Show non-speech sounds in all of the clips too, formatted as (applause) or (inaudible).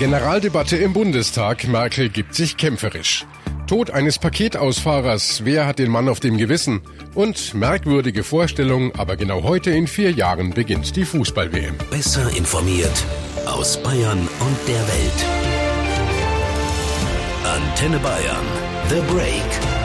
Generaldebatte im Bundestag. Merkel gibt sich kämpferisch. Tod eines Paketausfahrers. Wer hat den Mann auf dem Gewissen? Und merkwürdige Vorstellung, aber genau heute in vier Jahren beginnt die Fußball-WM. Besser informiert aus Bayern und der Welt. Antenne Bayern. The Break.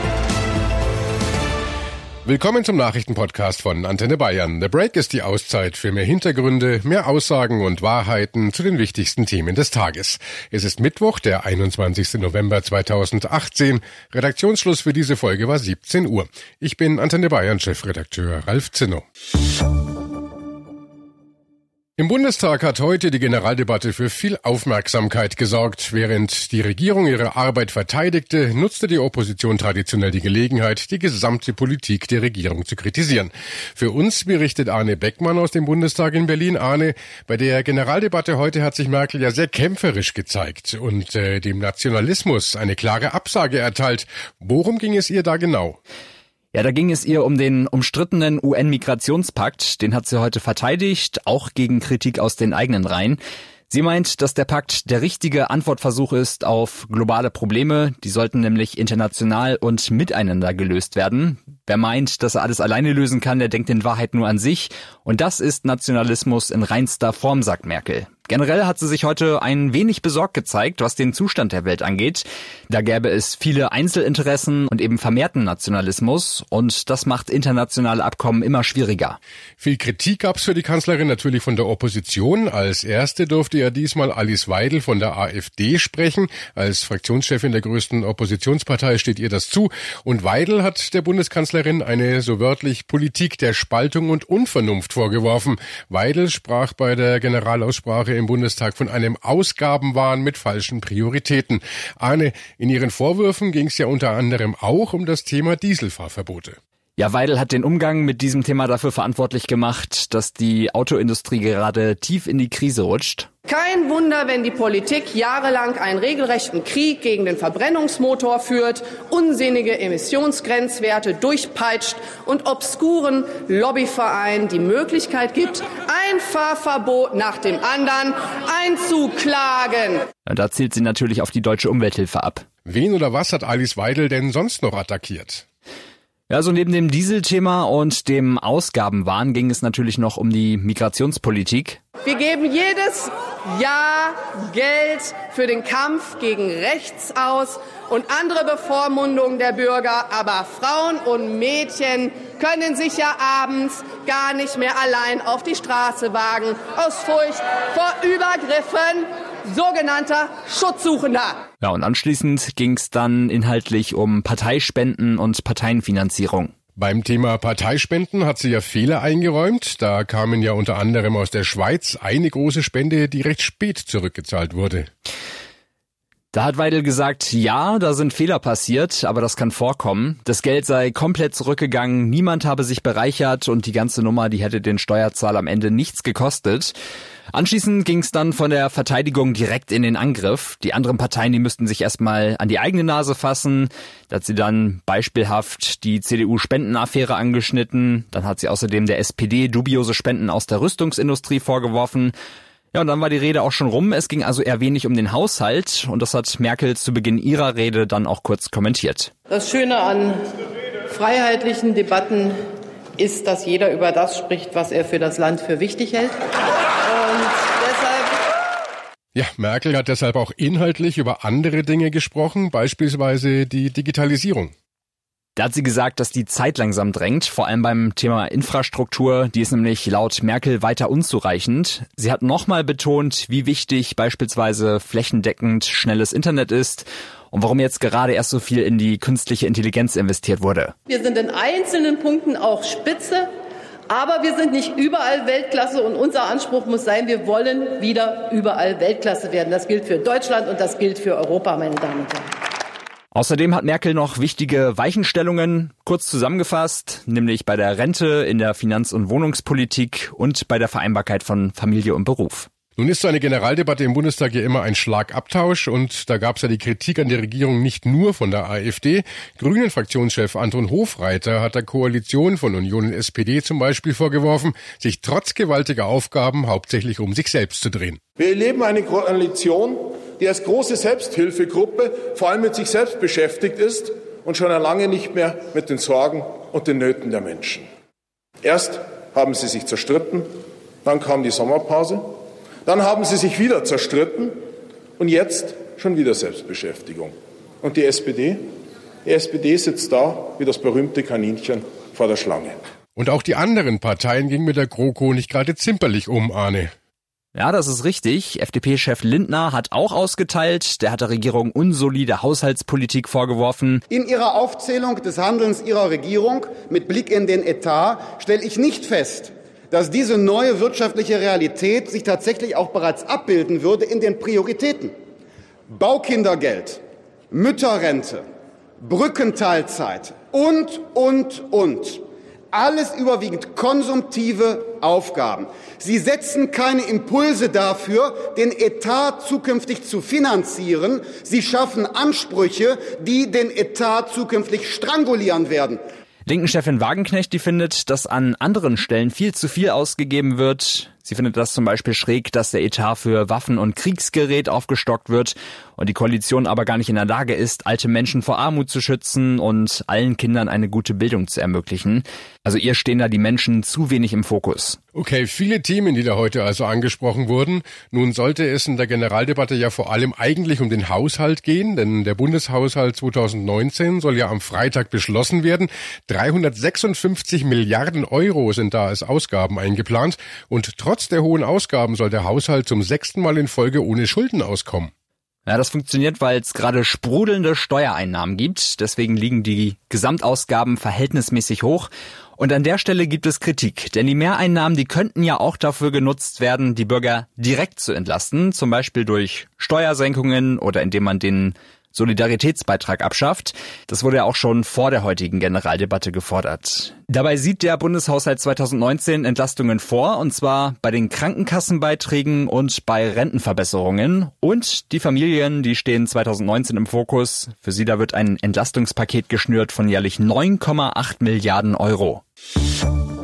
Willkommen zum Nachrichtenpodcast von Antenne Bayern. The Break ist die Auszeit für mehr Hintergründe, mehr Aussagen und Wahrheiten zu den wichtigsten Themen des Tages. Es ist Mittwoch, der 21. November 2018. Redaktionsschluss für diese Folge war 17 Uhr. Ich bin Antenne Bayern Chefredakteur Ralf Zinno. Im Bundestag hat heute die Generaldebatte für viel Aufmerksamkeit gesorgt. Während die Regierung ihre Arbeit verteidigte, nutzte die Opposition traditionell die Gelegenheit, die gesamte Politik der Regierung zu kritisieren. Für uns berichtet Arne Beckmann aus dem Bundestag in Berlin. Arne, bei der Generaldebatte heute hat sich Merkel ja sehr kämpferisch gezeigt und äh, dem Nationalismus eine klare Absage erteilt. Worum ging es ihr da genau? Ja, da ging es ihr um den umstrittenen UN-Migrationspakt. Den hat sie heute verteidigt, auch gegen Kritik aus den eigenen Reihen. Sie meint, dass der Pakt der richtige Antwortversuch ist auf globale Probleme. Die sollten nämlich international und miteinander gelöst werden. Wer meint, dass er alles alleine lösen kann, der denkt in Wahrheit nur an sich. Und das ist Nationalismus in reinster Form, sagt Merkel. Generell hat sie sich heute ein wenig besorgt gezeigt, was den Zustand der Welt angeht. Da gäbe es viele Einzelinteressen und eben vermehrten Nationalismus und das macht internationale Abkommen immer schwieriger. Viel Kritik gab es für die Kanzlerin natürlich von der Opposition. Als erste durfte ja diesmal Alice Weidel von der AfD sprechen. Als Fraktionschefin der größten Oppositionspartei steht ihr das zu. Und Weidel hat der Bundeskanzlerin eine so wörtlich Politik der Spaltung und Unvernunft vorgeworfen. Weidel sprach bei der Generalaussprache im Bundestag von einem Ausgabenwahn mit falschen Prioritäten. Arne, in Ihren Vorwürfen ging es ja unter anderem auch um das Thema Dieselfahrverbote. Ja, Weidel hat den Umgang mit diesem Thema dafür verantwortlich gemacht, dass die Autoindustrie gerade tief in die Krise rutscht. Kein Wunder, wenn die Politik jahrelang einen regelrechten Krieg gegen den Verbrennungsmotor führt, unsinnige Emissionsgrenzwerte durchpeitscht und obskuren Lobbyvereinen die Möglichkeit gibt, ein Fahrverbot nach dem anderen einzuklagen. Da zielt sie natürlich auf die deutsche Umwelthilfe ab. Wen oder was hat Alice Weidel denn sonst noch attackiert? Ja, so neben dem Dieselthema und dem Ausgabenwahn ging es natürlich noch um die Migrationspolitik. Wir geben jedes Jahr Geld für den Kampf gegen rechts aus und andere Bevormundungen der Bürger, aber Frauen und Mädchen können sich ja abends gar nicht mehr allein auf die Straße wagen aus Furcht vor Übergriffen sogenannter Schutzsuchender. Ja, und anschließend ging es dann inhaltlich um Parteispenden und Parteienfinanzierung. Beim Thema Parteispenden hat sie ja Fehler eingeräumt. Da kamen ja unter anderem aus der Schweiz eine große Spende, die recht spät zurückgezahlt wurde. Da hat Weidel gesagt, ja, da sind Fehler passiert, aber das kann vorkommen. Das Geld sei komplett zurückgegangen, niemand habe sich bereichert und die ganze Nummer, die hätte den Steuerzahl am Ende nichts gekostet. Anschließend ging es dann von der Verteidigung direkt in den Angriff. Die anderen Parteien, die müssten sich erstmal an die eigene Nase fassen. Da hat sie dann beispielhaft die CDU-Spendenaffäre angeschnitten. Dann hat sie außerdem der SPD dubiose Spenden aus der Rüstungsindustrie vorgeworfen. Ja, und dann war die Rede auch schon rum. Es ging also eher wenig um den Haushalt und das hat Merkel zu Beginn ihrer Rede dann auch kurz kommentiert. Das Schöne an freiheitlichen Debatten ist, dass jeder über das spricht, was er für das Land für wichtig hält. Und deshalb ja, Merkel hat deshalb auch inhaltlich über andere Dinge gesprochen, beispielsweise die Digitalisierung. Da hat sie gesagt, dass die Zeit langsam drängt, vor allem beim Thema Infrastruktur. Die ist nämlich laut Merkel weiter unzureichend. Sie hat nochmal betont, wie wichtig beispielsweise flächendeckend schnelles Internet ist und warum jetzt gerade erst so viel in die künstliche Intelligenz investiert wurde. Wir sind in einzelnen Punkten auch Spitze, aber wir sind nicht überall Weltklasse und unser Anspruch muss sein, wir wollen wieder überall Weltklasse werden. Das gilt für Deutschland und das gilt für Europa, meine Damen und Herren. Außerdem hat Merkel noch wichtige Weichenstellungen kurz zusammengefasst, nämlich bei der Rente, in der Finanz- und Wohnungspolitik und bei der Vereinbarkeit von Familie und Beruf. Nun ist so eine Generaldebatte im Bundestag ja immer ein Schlagabtausch und da gab es ja die Kritik an der Regierung nicht nur von der AfD. Grünen-Fraktionschef Anton Hofreiter hat der Koalition von Union und SPD zum Beispiel vorgeworfen, sich trotz gewaltiger Aufgaben hauptsächlich um sich selbst zu drehen. Wir erleben eine Koalition, die als große Selbsthilfegruppe vor allem mit sich selbst beschäftigt ist und schon lange nicht mehr mit den Sorgen und den Nöten der Menschen. Erst haben sie sich zerstritten, dann kam die Sommerpause, dann haben sie sich wieder zerstritten und jetzt schon wieder Selbstbeschäftigung. Und die SPD? Die SPD sitzt da wie das berühmte Kaninchen vor der Schlange. Und auch die anderen Parteien gingen mit der GroKo nicht gerade zimperlich um, Arne. Ja, das ist richtig. FDP-Chef Lindner hat auch ausgeteilt. Der hat der Regierung unsolide Haushaltspolitik vorgeworfen. In Ihrer Aufzählung des Handelns Ihrer Regierung mit Blick in den Etat stelle ich nicht fest, dass diese neue wirtschaftliche Realität sich tatsächlich auch bereits abbilden würde in den Prioritäten. Baukindergeld, Mütterrente, Brückenteilzeit und, und, und. Alles überwiegend konsumtive Aufgaben. Sie setzen keine Impulse dafür, den Etat zukünftig zu finanzieren. Sie schaffen Ansprüche, die den Etat zukünftig strangulieren werden. Linken-Chefin Wagenknecht, die findet, dass an anderen Stellen viel zu viel ausgegeben wird. Sie findet das zum Beispiel schräg, dass der Etat für Waffen und Kriegsgerät aufgestockt wird und die Koalition aber gar nicht in der Lage ist, alte Menschen vor Armut zu schützen und allen Kindern eine gute Bildung zu ermöglichen. Also ihr stehen da die Menschen zu wenig im Fokus. Okay, viele Themen, die da heute also angesprochen wurden. Nun sollte es in der Generaldebatte ja vor allem eigentlich um den Haushalt gehen, denn der Bundeshaushalt 2019 soll ja am Freitag beschlossen werden. 356 Milliarden Euro sind da als Ausgaben eingeplant und trotz der hohen Ausgaben soll der Haushalt zum sechsten Mal in Folge ohne Schulden auskommen. Ja, das funktioniert, weil es gerade sprudelnde Steuereinnahmen gibt. Deswegen liegen die Gesamtausgaben verhältnismäßig hoch. Und an der Stelle gibt es Kritik, denn die Mehreinnahmen, die könnten ja auch dafür genutzt werden, die Bürger direkt zu entlasten, zum Beispiel durch Steuersenkungen oder indem man den Solidaritätsbeitrag abschafft. Das wurde ja auch schon vor der heutigen Generaldebatte gefordert. Dabei sieht der Bundeshaushalt 2019 Entlastungen vor, und zwar bei den Krankenkassenbeiträgen und bei Rentenverbesserungen. Und die Familien, die stehen 2019 im Fokus. Für sie da wird ein Entlastungspaket geschnürt von jährlich 9,8 Milliarden Euro. Thank you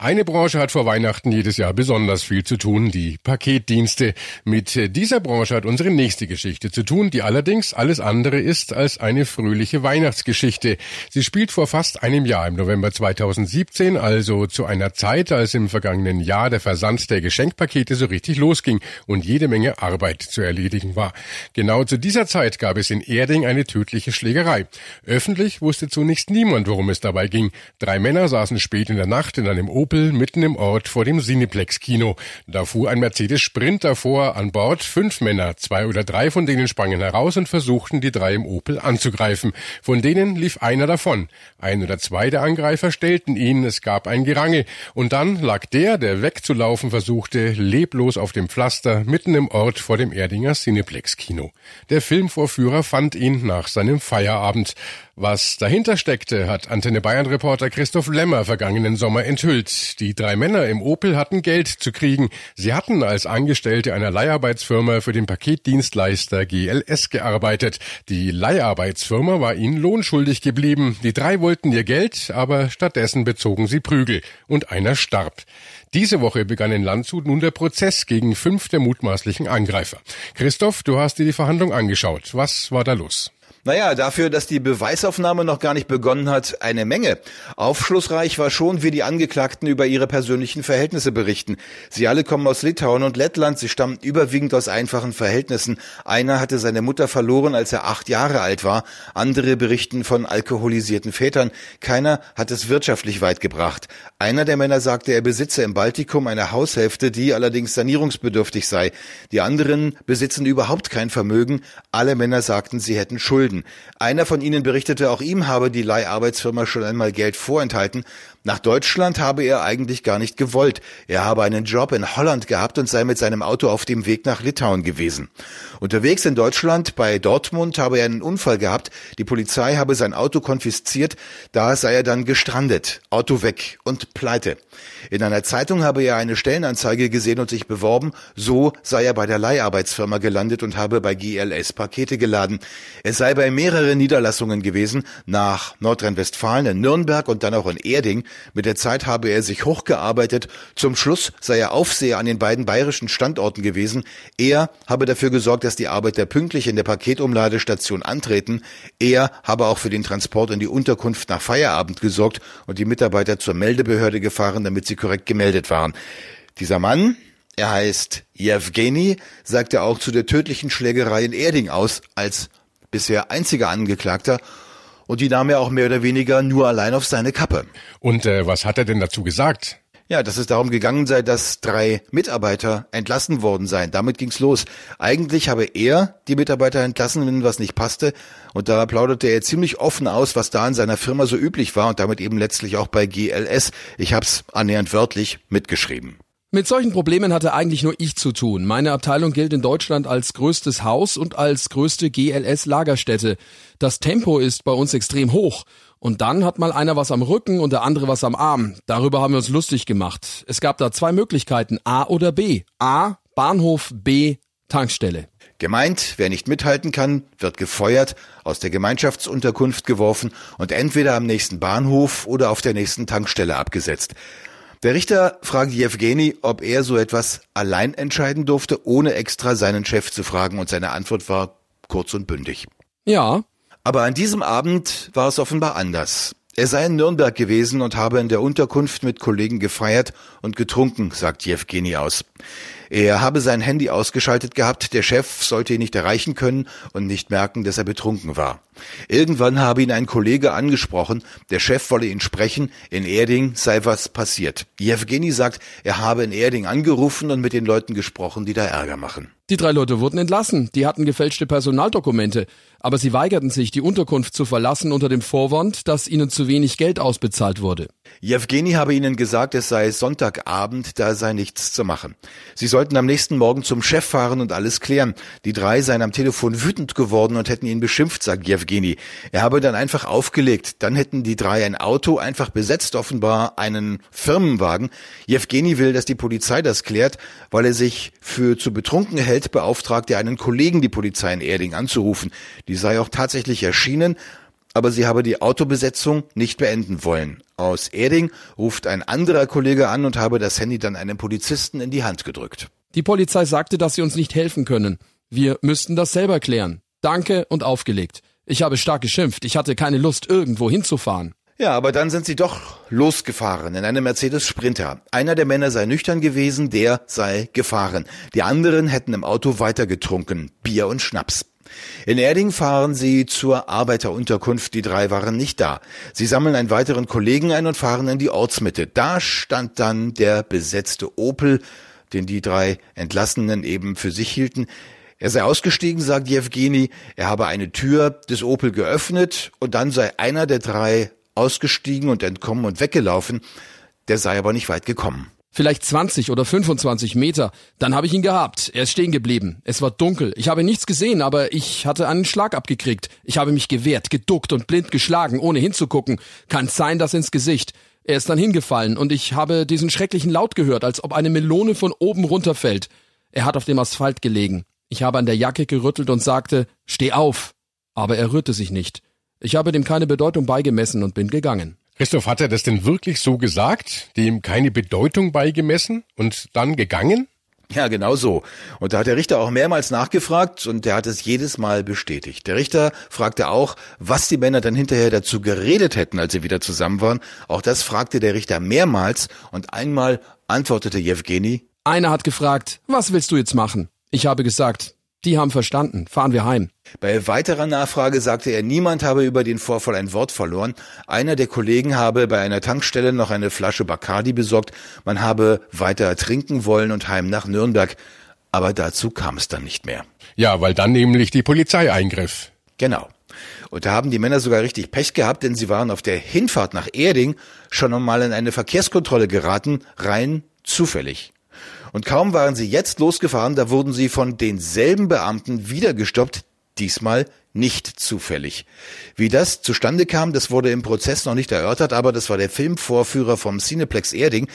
Eine Branche hat vor Weihnachten jedes Jahr besonders viel zu tun, die Paketdienste. Mit dieser Branche hat unsere nächste Geschichte zu tun, die allerdings alles andere ist als eine fröhliche Weihnachtsgeschichte. Sie spielt vor fast einem Jahr im November 2017, also zu einer Zeit, als im vergangenen Jahr der Versand der Geschenkpakete so richtig losging und jede Menge Arbeit zu erledigen war. Genau zu dieser Zeit gab es in Erding eine tödliche Schlägerei. Öffentlich wusste zunächst niemand, worum es dabei ging. Drei Männer saßen spät in der Nacht in einem Opel mitten im Ort vor dem Cineplex-Kino. Da fuhr ein Mercedes Sprinter vor, an Bord fünf Männer, zwei oder drei von denen sprangen heraus und versuchten, die drei im Opel anzugreifen. Von denen lief einer davon. Ein oder zwei der Angreifer stellten ihn, es gab ein Gerangel. Und dann lag der, der wegzulaufen versuchte, leblos auf dem Pflaster mitten im Ort vor dem Erdinger Cineplex-Kino. Der Filmvorführer fand ihn nach seinem Feierabend. Was dahinter steckte, hat Antenne Bayern Reporter Christoph Lemmer vergangenen Sommer enthüllt. Die drei Männer im Opel hatten Geld zu kriegen. Sie hatten als Angestellte einer Leiharbeitsfirma für den Paketdienstleister GLS gearbeitet. Die Leiharbeitsfirma war ihnen lohnschuldig geblieben. Die drei wollten ihr Geld, aber stattdessen bezogen sie Prügel. Und einer starb. Diese Woche begann in Landshut nun der Prozess gegen fünf der mutmaßlichen Angreifer. Christoph, du hast dir die Verhandlung angeschaut. Was war da los? Naja, dafür, dass die Beweisaufnahme noch gar nicht begonnen hat, eine Menge. Aufschlussreich war schon, wie die Angeklagten über ihre persönlichen Verhältnisse berichten. Sie alle kommen aus Litauen und Lettland, sie stammen überwiegend aus einfachen Verhältnissen. Einer hatte seine Mutter verloren, als er acht Jahre alt war. Andere berichten von alkoholisierten Vätern. Keiner hat es wirtschaftlich weit gebracht. Einer der Männer sagte, er besitze im Baltikum eine Haushälfte, die allerdings sanierungsbedürftig sei. Die anderen besitzen überhaupt kein Vermögen. Alle Männer sagten, sie hätten Schulden. Schulden. Einer von ihnen berichtete, auch ihm habe die Leiharbeitsfirma schon einmal Geld vorenthalten. Nach Deutschland habe er eigentlich gar nicht gewollt. Er habe einen Job in Holland gehabt und sei mit seinem Auto auf dem Weg nach Litauen gewesen. Unterwegs in Deutschland bei Dortmund habe er einen Unfall gehabt. Die Polizei habe sein Auto konfisziert. Da sei er dann gestrandet. Auto weg und pleite. In einer Zeitung habe er eine Stellenanzeige gesehen und sich beworben. So sei er bei der Leiharbeitsfirma gelandet und habe bei GLS Pakete geladen. Es sei bei mehreren Niederlassungen gewesen, nach Nordrhein-Westfalen, in Nürnberg und dann auch in Erding. Mit der Zeit habe er sich hochgearbeitet. Zum Schluss sei er Aufseher an den beiden bayerischen Standorten gewesen. Er habe dafür gesorgt, dass die Arbeiter pünktlich in der Paketumladestation antreten. Er habe auch für den Transport in die Unterkunft nach Feierabend gesorgt und die Mitarbeiter zur Meldebehörde gefahren, damit sie korrekt gemeldet waren. Dieser Mann, er heißt Jewgeni, sagte auch zu der tödlichen Schlägerei in Erding aus, als bisher einziger Angeklagter und die nahm er auch mehr oder weniger nur allein auf seine Kappe. Und äh, was hat er denn dazu gesagt? Ja, dass es darum gegangen sei, dass drei Mitarbeiter entlassen worden seien. Damit ging's los. Eigentlich habe er die Mitarbeiter entlassen, wenn was nicht passte. Und da plauderte er ziemlich offen aus, was da in seiner Firma so üblich war und damit eben letztlich auch bei GLS. Ich hab's annähernd wörtlich mitgeschrieben. Mit solchen Problemen hatte eigentlich nur ich zu tun. Meine Abteilung gilt in Deutschland als größtes Haus und als größte GLS-Lagerstätte. Das Tempo ist bei uns extrem hoch. Und dann hat mal einer was am Rücken und der andere was am Arm. Darüber haben wir uns lustig gemacht. Es gab da zwei Möglichkeiten, A oder B. A, Bahnhof, B, Tankstelle. Gemeint, wer nicht mithalten kann, wird gefeuert, aus der Gemeinschaftsunterkunft geworfen und entweder am nächsten Bahnhof oder auf der nächsten Tankstelle abgesetzt. Der Richter fragt Jewgeni, ob er so etwas allein entscheiden durfte, ohne extra seinen Chef zu fragen, und seine Antwort war kurz und bündig. Ja. Aber an diesem Abend war es offenbar anders. Er sei in Nürnberg gewesen und habe in der Unterkunft mit Kollegen gefeiert und getrunken, sagt Jewgeni aus. Er habe sein Handy ausgeschaltet gehabt, der Chef sollte ihn nicht erreichen können und nicht merken, dass er betrunken war. Irgendwann habe ihn ein Kollege angesprochen, der Chef wolle ihn sprechen, in Erding sei was passiert. Jewgeni sagt, er habe in Erding angerufen und mit den Leuten gesprochen, die da Ärger machen. Die drei Leute wurden entlassen, die hatten gefälschte Personaldokumente, aber sie weigerten sich, die Unterkunft zu verlassen unter dem Vorwand, dass ihnen zu wenig Geld ausbezahlt wurde. Jewgeni habe ihnen gesagt, es sei Sonntagabend, da sei nichts zu machen. Sie sollten am nächsten Morgen zum Chef fahren und alles klären. Die drei seien am Telefon wütend geworden und hätten ihn beschimpft, sagt Jewgeni. Er habe dann einfach aufgelegt. Dann hätten die drei ein Auto einfach besetzt, offenbar einen Firmenwagen. Jewgeni will, dass die Polizei das klärt, weil er sich für zu betrunken hält, beauftragt er einen Kollegen, die Polizei in Erding anzurufen. Die sei auch tatsächlich erschienen, aber sie habe die Autobesetzung nicht beenden wollen. Aus Erding ruft ein anderer Kollege an und habe das Handy dann einem Polizisten in die Hand gedrückt. Die Polizei sagte, dass sie uns nicht helfen können. Wir müssten das selber klären. Danke und aufgelegt. Ich habe stark geschimpft. Ich hatte keine Lust, irgendwo hinzufahren. Ja, aber dann sind sie doch losgefahren in einem Mercedes Sprinter. Einer der Männer sei nüchtern gewesen, der sei gefahren. Die anderen hätten im Auto weitergetrunken. Bier und Schnaps. In Erding fahren sie zur Arbeiterunterkunft. Die drei waren nicht da. Sie sammeln einen weiteren Kollegen ein und fahren in die Ortsmitte. Da stand dann der besetzte Opel, den die drei Entlassenen eben für sich hielten. Er sei ausgestiegen, sagt Jewgeni. Er habe eine Tür des Opel geöffnet und dann sei einer der drei ausgestiegen und entkommen und weggelaufen. Der sei aber nicht weit gekommen. Vielleicht 20 oder 25 Meter. Dann habe ich ihn gehabt. Er ist stehen geblieben. Es war dunkel. Ich habe nichts gesehen, aber ich hatte einen Schlag abgekriegt. Ich habe mich gewehrt, geduckt und blind geschlagen, ohne hinzugucken. Kann sein, dass ins Gesicht. Er ist dann hingefallen und ich habe diesen schrecklichen Laut gehört, als ob eine Melone von oben runterfällt. Er hat auf dem Asphalt gelegen. Ich habe an der Jacke gerüttelt und sagte, steh auf. Aber er rührte sich nicht. Ich habe dem keine Bedeutung beigemessen und bin gegangen. Christoph, hat er das denn wirklich so gesagt, dem keine Bedeutung beigemessen und dann gegangen? Ja, genau so. Und da hat der Richter auch mehrmals nachgefragt und der hat es jedes Mal bestätigt. Der Richter fragte auch, was die Männer dann hinterher dazu geredet hätten, als sie wieder zusammen waren. Auch das fragte der Richter mehrmals und einmal antwortete Jewgeni. Einer hat gefragt, was willst du jetzt machen? Ich habe gesagt, die haben verstanden. Fahren wir heim. Bei weiterer Nachfrage sagte er, niemand habe über den Vorfall ein Wort verloren. Einer der Kollegen habe bei einer Tankstelle noch eine Flasche Bacardi besorgt. Man habe weiter trinken wollen und heim nach Nürnberg. Aber dazu kam es dann nicht mehr. Ja, weil dann nämlich die Polizei eingriff. Genau. Und da haben die Männer sogar richtig Pech gehabt, denn sie waren auf der Hinfahrt nach Erding schon einmal in eine Verkehrskontrolle geraten, rein zufällig. Und kaum waren sie jetzt losgefahren, da wurden sie von denselben Beamten wieder gestoppt, Diesmal nicht zufällig. Wie das zustande kam, das wurde im Prozess noch nicht erörtert, aber das war der Filmvorführer vom Cineplex Erding.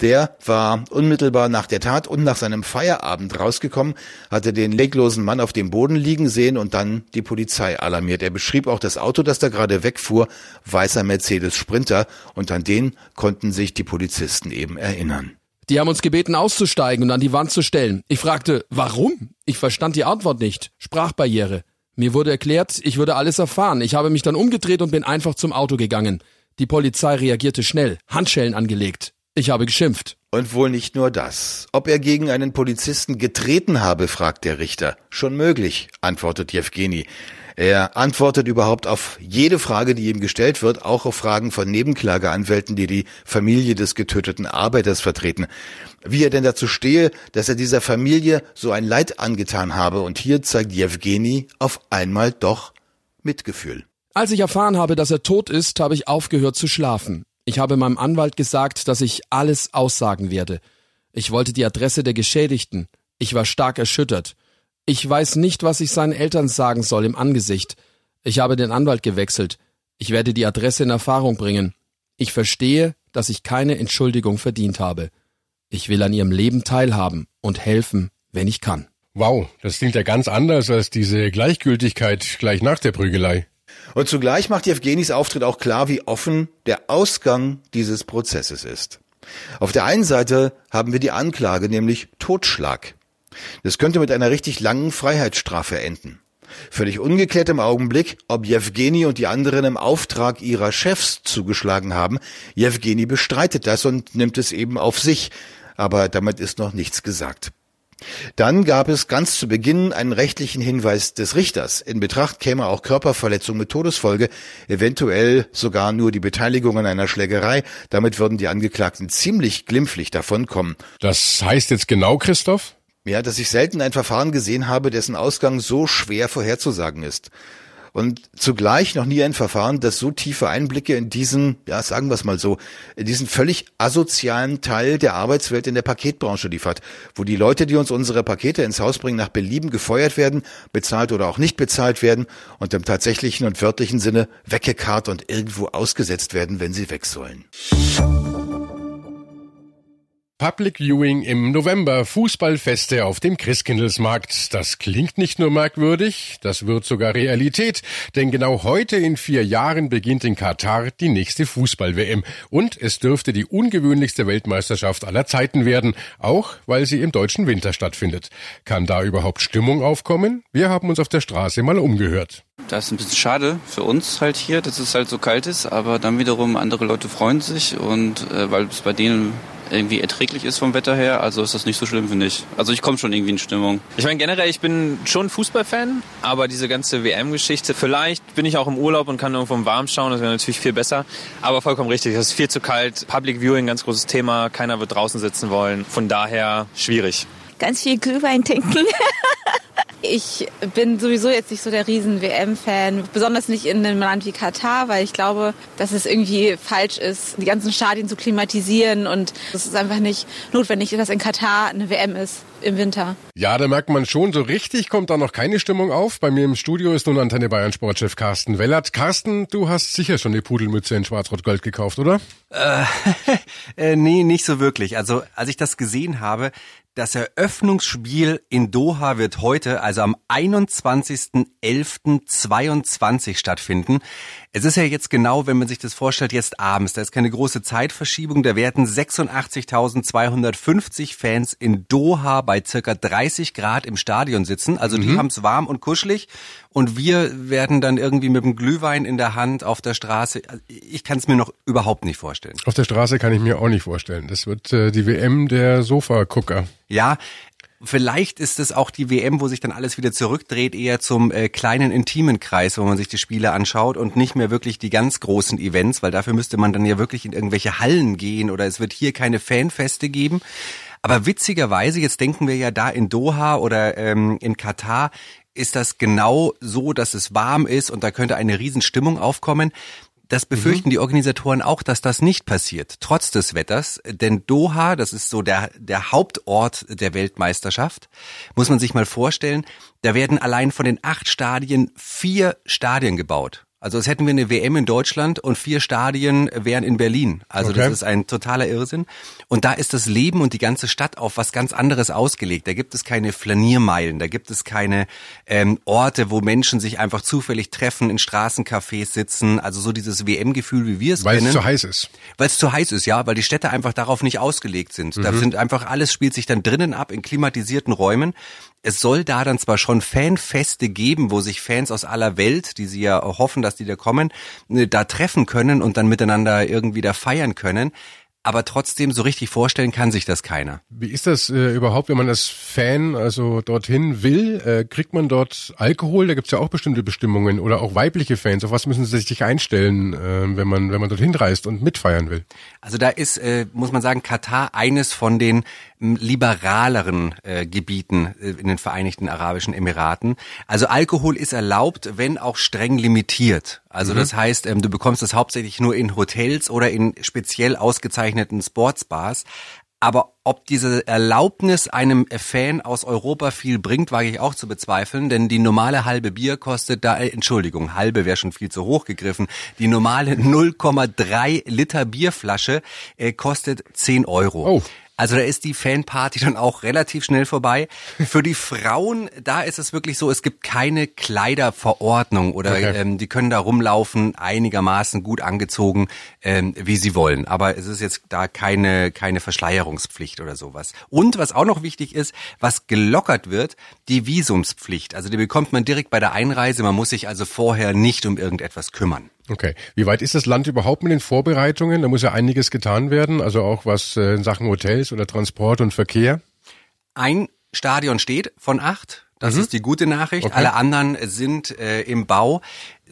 Der war unmittelbar nach der Tat und nach seinem Feierabend rausgekommen, hatte den leglosen Mann auf dem Boden liegen sehen und dann die Polizei alarmiert. Er beschrieb auch das Auto, das da gerade wegfuhr, weißer Mercedes Sprinter, und an den konnten sich die Polizisten eben erinnern. Die haben uns gebeten auszusteigen und an die Wand zu stellen. Ich fragte, warum? Ich verstand die Antwort nicht. Sprachbarriere. Mir wurde erklärt, ich würde alles erfahren. Ich habe mich dann umgedreht und bin einfach zum Auto gegangen. Die Polizei reagierte schnell, Handschellen angelegt. Ich habe geschimpft. Und wohl nicht nur das. Ob er gegen einen Polizisten getreten habe, fragt der Richter. Schon möglich, antwortet Jewgeni. Er antwortet überhaupt auf jede Frage, die ihm gestellt wird, auch auf Fragen von Nebenklageanwälten, die die Familie des getöteten Arbeiters vertreten. Wie er denn dazu stehe, dass er dieser Familie so ein Leid angetan habe. Und hier zeigt Jewgeni auf einmal doch Mitgefühl. Als ich erfahren habe, dass er tot ist, habe ich aufgehört zu schlafen. Ich habe meinem Anwalt gesagt, dass ich alles aussagen werde. Ich wollte die Adresse der Geschädigten. Ich war stark erschüttert. Ich weiß nicht, was ich seinen Eltern sagen soll im Angesicht. Ich habe den Anwalt gewechselt. Ich werde die Adresse in Erfahrung bringen. Ich verstehe, dass ich keine Entschuldigung verdient habe. Ich will an ihrem Leben teilhaben und helfen, wenn ich kann. Wow, das klingt ja ganz anders als diese Gleichgültigkeit gleich nach der Prügelei. Und zugleich macht Jewgenis Auftritt auch klar, wie offen der Ausgang dieses Prozesses ist. Auf der einen Seite haben wir die Anklage, nämlich Totschlag. Das könnte mit einer richtig langen Freiheitsstrafe enden. Völlig ungeklärt im Augenblick, ob Jewgeni und die anderen im Auftrag ihrer Chefs zugeschlagen haben. Jewgeni bestreitet das und nimmt es eben auf sich. Aber damit ist noch nichts gesagt. Dann gab es ganz zu Beginn einen rechtlichen Hinweis des Richters. In Betracht käme auch Körperverletzung mit Todesfolge, eventuell sogar nur die Beteiligung an einer Schlägerei. Damit würden die Angeklagten ziemlich glimpflich davonkommen. Das heißt jetzt genau, Christoph? Ja, dass ich selten ein Verfahren gesehen habe, dessen Ausgang so schwer vorherzusagen ist und zugleich noch nie ein Verfahren, das so tiefe Einblicke in diesen, ja, sagen wir es mal so, in diesen völlig asozialen Teil der Arbeitswelt in der Paketbranche liefert, wo die Leute, die uns unsere Pakete ins Haus bringen, nach Belieben gefeuert werden, bezahlt oder auch nicht bezahlt werden und im tatsächlichen und wörtlichen Sinne weggekarrt und irgendwo ausgesetzt werden, wenn sie weg sollen. Public Viewing im November, Fußballfeste auf dem Christkindlesmarkt. Das klingt nicht nur merkwürdig, das wird sogar Realität, denn genau heute in vier Jahren beginnt in Katar die nächste Fußball-WM und es dürfte die ungewöhnlichste Weltmeisterschaft aller Zeiten werden, auch weil sie im deutschen Winter stattfindet. Kann da überhaupt Stimmung aufkommen? Wir haben uns auf der Straße mal umgehört. Das ist ein bisschen schade für uns halt hier, dass es halt so kalt ist, aber dann wiederum andere Leute freuen sich und äh, weil es bei denen irgendwie erträglich ist vom Wetter her. Also ist das nicht so schlimm, finde ich. Also ich komme schon irgendwie in Stimmung. Ich meine, generell, ich bin schon Fußballfan, aber diese ganze WM-Geschichte, vielleicht bin ich auch im Urlaub und kann irgendwo im Warm schauen, das wäre natürlich viel besser. Aber vollkommen richtig, es ist viel zu kalt. Public Viewing, ganz großes Thema. Keiner wird draußen sitzen wollen. Von daher schwierig. Ganz viel Glühwein trinken. (laughs) Ich bin sowieso jetzt nicht so der riesen WM-Fan, besonders nicht in einem Land wie Katar, weil ich glaube, dass es irgendwie falsch ist, die ganzen Stadien zu klimatisieren und es ist einfach nicht notwendig, dass in Katar eine WM ist im Winter. Ja, da merkt man schon, so richtig kommt da noch keine Stimmung auf. Bei mir im Studio ist nun Antenne Bayern Sportchef Carsten Wellert. Carsten, du hast sicher schon die Pudelmütze in Schwarz-Rot-Gold gekauft, oder? Äh, (laughs) äh, nee, nicht so wirklich. Also, als ich das gesehen habe, das Eröffnungsspiel in Doha wird heute, also am 21.11.22 stattfinden. Es ist ja jetzt genau, wenn man sich das vorstellt, jetzt abends. Da ist keine große Zeitverschiebung. Da werden 86.250 Fans in Doha bei circa 30 Grad im Stadion sitzen. Also die mhm. haben es warm und kuschelig. Und wir werden dann irgendwie mit dem Glühwein in der Hand auf der Straße. Ich kann es mir noch überhaupt nicht vorstellen. Auf der Straße kann ich mir auch nicht vorstellen. Das wird äh, die WM der Sofa-Gucker. Ja, Vielleicht ist es auch die WM, wo sich dann alles wieder zurückdreht, eher zum äh, kleinen intimen Kreis, wo man sich die Spiele anschaut und nicht mehr wirklich die ganz großen Events, weil dafür müsste man dann ja wirklich in irgendwelche Hallen gehen oder es wird hier keine Fanfeste geben. Aber witzigerweise, jetzt denken wir ja da in Doha oder ähm, in Katar, ist das genau so, dass es warm ist und da könnte eine Riesenstimmung aufkommen. Das befürchten die Organisatoren auch, dass das nicht passiert, trotz des Wetters. Denn Doha, das ist so der, der Hauptort der Weltmeisterschaft, muss man sich mal vorstellen, da werden allein von den acht Stadien vier Stadien gebaut. Also als hätten wir eine WM in Deutschland und vier Stadien wären in Berlin. Also Okay. das ist ein totaler Irrsinn. Und da ist das Leben und die ganze Stadt auf was ganz anderes ausgelegt. Da gibt es keine Flaniermeilen, da gibt es keine ähm, Orte, wo Menschen sich einfach zufällig treffen, in Straßencafés sitzen. Also so dieses WM-Gefühl, wie wir es Weil kennen. es zu heiß ist. Weil es zu heiß ist, ja, weil die Städte einfach darauf nicht ausgelegt sind. Da Mhm. sind einfach alles spielt sich dann drinnen ab in klimatisierten Räumen. Es soll da dann zwar schon Fanfeste geben, wo sich Fans aus aller Welt, die sie ja hoffen, dass die da kommen, äh, da treffen können und dann miteinander irgendwie da feiern können. Aber trotzdem so richtig vorstellen kann sich das keiner. Wie ist das äh, überhaupt, wenn man als Fan also dorthin will? Äh, kriegt man dort Alkohol? Da gibt's ja auch bestimmte Bestimmungen oder auch weibliche Fans. Auf was müssen sie sich einstellen, äh, wenn man wenn man dorthin reist und mitfeiern will? Also da ist, äh, muss man sagen, Katar eines von den liberaleren äh, Gebieten äh, in den Vereinigten Arabischen Emiraten. Also Alkohol ist erlaubt, wenn auch streng limitiert. Also Mhm. das heißt, ähm, du bekommst es hauptsächlich nur in Hotels oder in speziell ausgezeichneten Sportsbars. Aber ob diese Erlaubnis einem Fan aus Europa viel bringt, wage ich auch zu bezweifeln, denn die normale halbe Bier kostet da, äh, Entschuldigung, halbe wäre schon viel zu hoch gegriffen, die normale (laughs) 0,3 Liter Bierflasche äh, kostet 10 Euro. Oh. Also da ist die Fanparty dann auch relativ schnell vorbei. Für die Frauen, da ist es wirklich so, es gibt keine Kleiderverordnung oder Okay. ähm, die können da rumlaufen, einigermaßen gut angezogen, ähm, wie sie wollen. Aber es ist jetzt da keine, keine Verschleierungspflicht oder sowas. Und was auch noch wichtig ist, was gelockert wird, die Visumspflicht. Also die bekommt man direkt bei der Einreise. Man muss sich also vorher nicht um irgendetwas kümmern. Okay. Wie weit ist das Land überhaupt mit den Vorbereitungen? Da muss ja einiges getan werden, also auch was äh, in Sachen Hotels oder Transport und Verkehr. Ein Stadion steht von acht. Das Mhm. ist die gute Nachricht. Okay. Alle anderen sind äh, im Bau.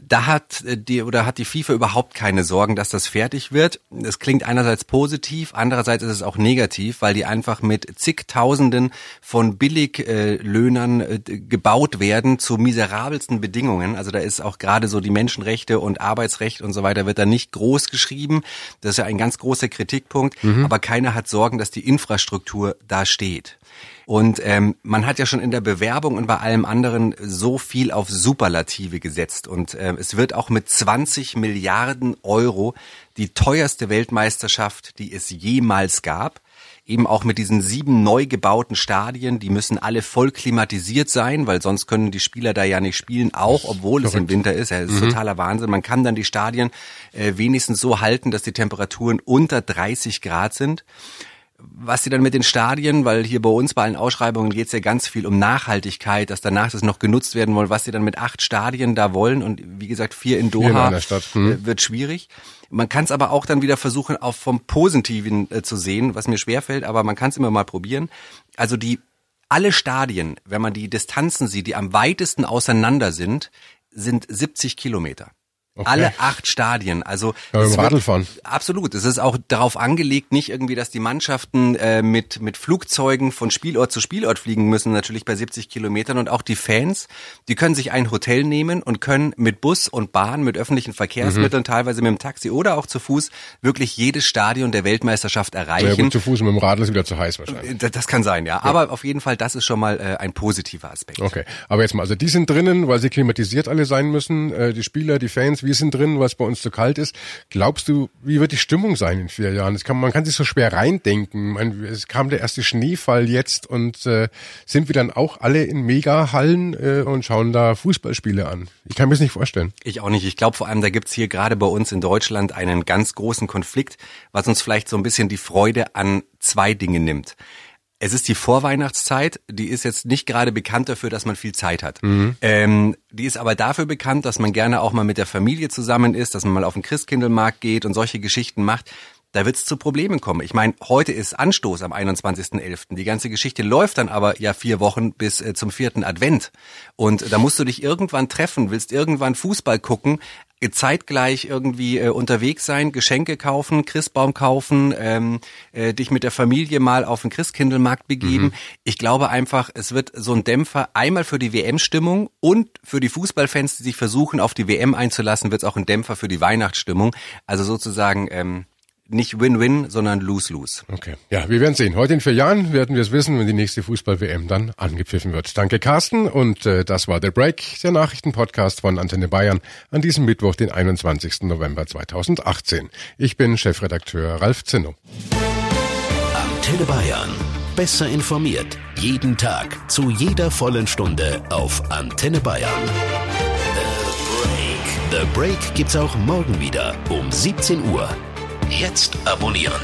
Da hat äh, die oder hat die FIFA überhaupt keine Sorgen, dass das fertig wird. Das klingt einerseits positiv, andererseits ist es auch negativ, weil die einfach mit zigtausenden von Billiglöhnern äh, gebaut werden zu miserabelsten Bedingungen. Also da ist auch gerade so die Menschenrechte und Arbeitsrecht und so weiter wird da nicht groß geschrieben. Das ist ja ein ganz großer Kritikpunkt. Mhm. Aber keiner hat Sorgen, dass die Infrastruktur da steht. Und ähm, man hat ja schon in der Bewerbung und bei allem anderen so viel auf Superlative gesetzt. Und ähm, es wird auch mit 20 Milliarden Euro die teuerste Weltmeisterschaft, die es jemals gab. Eben auch mit diesen sieben neu gebauten Stadien, die müssen alle voll klimatisiert sein, weil sonst können die Spieler da ja nicht spielen, auch obwohl es im verrückt. Winter ist. Ja, das ist Mhm. totaler Wahnsinn. Man kann dann die Stadien äh, wenigstens so halten, dass die Temperaturen unter 30 Grad sind was sie dann mit den Stadien, weil hier bei uns bei allen Ausschreibungen geht es ja ganz viel um Nachhaltigkeit, dass danach das noch genutzt werden soll, was sie dann mit acht Stadien da wollen und wie gesagt vier in Vier in Doha einer Stadt, hm. äh, wird schwierig. Man kann es aber auch dann wieder versuchen, auch vom Positiven äh, zu sehen, was mir schwerfällt, aber man kann es immer mal probieren. Also die alle Stadien, wenn man die Distanzen sieht, die am weitesten auseinander sind, sind 70 Kilometer. Okay. Alle acht Stadien. Also Ja, mit es dem wird- Radl fahren. Absolut. Es ist auch darauf angelegt, nicht irgendwie, dass die Mannschaften äh, mit, mit Flugzeugen von Spielort zu Spielort fliegen müssen, natürlich bei 70 Kilometern. Und auch die Fans, die können sich ein Hotel nehmen und können mit Bus und Bahn, mit öffentlichen Verkehrsmitteln, teilweise mit dem Taxi oder auch zu Fuß, wirklich jedes Stadion der Weltmeisterschaft Ja, erreichen. gut, zu Fuß und mit dem Radl ist wieder zu heiß wahrscheinlich. Das- Das kann sein, ja. Aber auf jeden Fall, das ist schon mal äh, ein positiver Aspekt. Okay, aber jetzt mal, also die sind drinnen, weil sie klimatisiert alle sein müssen, äh, die Spieler, die Fans, wir sind drin, es bei uns zu kalt ist. Glaubst du, wie wird die Stimmung sein in vier Jahren? Kann, man kann sich so schwer reindenken. Man, es kam der erste Schneefall jetzt und äh, sind wir dann auch alle in Megahallen äh, und schauen da Fußballspiele an? Ich kann mir das nicht vorstellen. Ich auch nicht. Ich glaube vor allem, da gibt's hier gerade bei uns in Deutschland einen ganz großen Konflikt, was uns vielleicht so ein bisschen die Freude an zwei Dingen nimmt. Es ist die Vorweihnachtszeit, die ist jetzt nicht gerade bekannt dafür, dass man viel Zeit hat. Ähm, die ist aber dafür bekannt, dass man gerne auch mal mit der Familie zusammen ist, dass man mal auf den Christkindlmarkt geht und solche Geschichten macht. Da wird es zu Problemen kommen. Ich meine, heute ist Anstoß am 21.11. Die ganze Geschichte läuft dann aber ja vier Wochen bis äh, zum vierten Advent. Und da musst du dich irgendwann treffen, willst irgendwann Fußball gucken. Zeitgleich irgendwie äh, unterwegs sein, Geschenke kaufen, Christbaum kaufen, ähm, äh, dich mit der Familie mal auf den Christkindlmarkt begeben. Mhm. Ich glaube einfach, es wird so ein Dämpfer einmal für die WM-Stimmung und für die Fußballfans, die sich versuchen, auf die WM einzulassen, wird es auch ein Dämpfer für die Weihnachtsstimmung. Also sozusagen ähm, nicht Win-Win, sondern Lose-Lose. Okay. Ja, wir werden sehen. Heute in vier Jahren werden wir es wissen, wenn die nächste Fußball-WM dann angepfiffen wird. Danke, Carsten. Und äh, das war der Break, der Nachrichtenpodcast von Antenne Bayern an diesem Mittwoch, den 21. November 2018. Ich bin Chefredakteur Ralf Zinno. Antenne Bayern. Besser informiert. Jeden Tag. Zu jeder vollen Stunde auf Antenne Bayern. The Break. The Break gibt's auch morgen wieder um 17 Uhr. Jetzt abonnieren.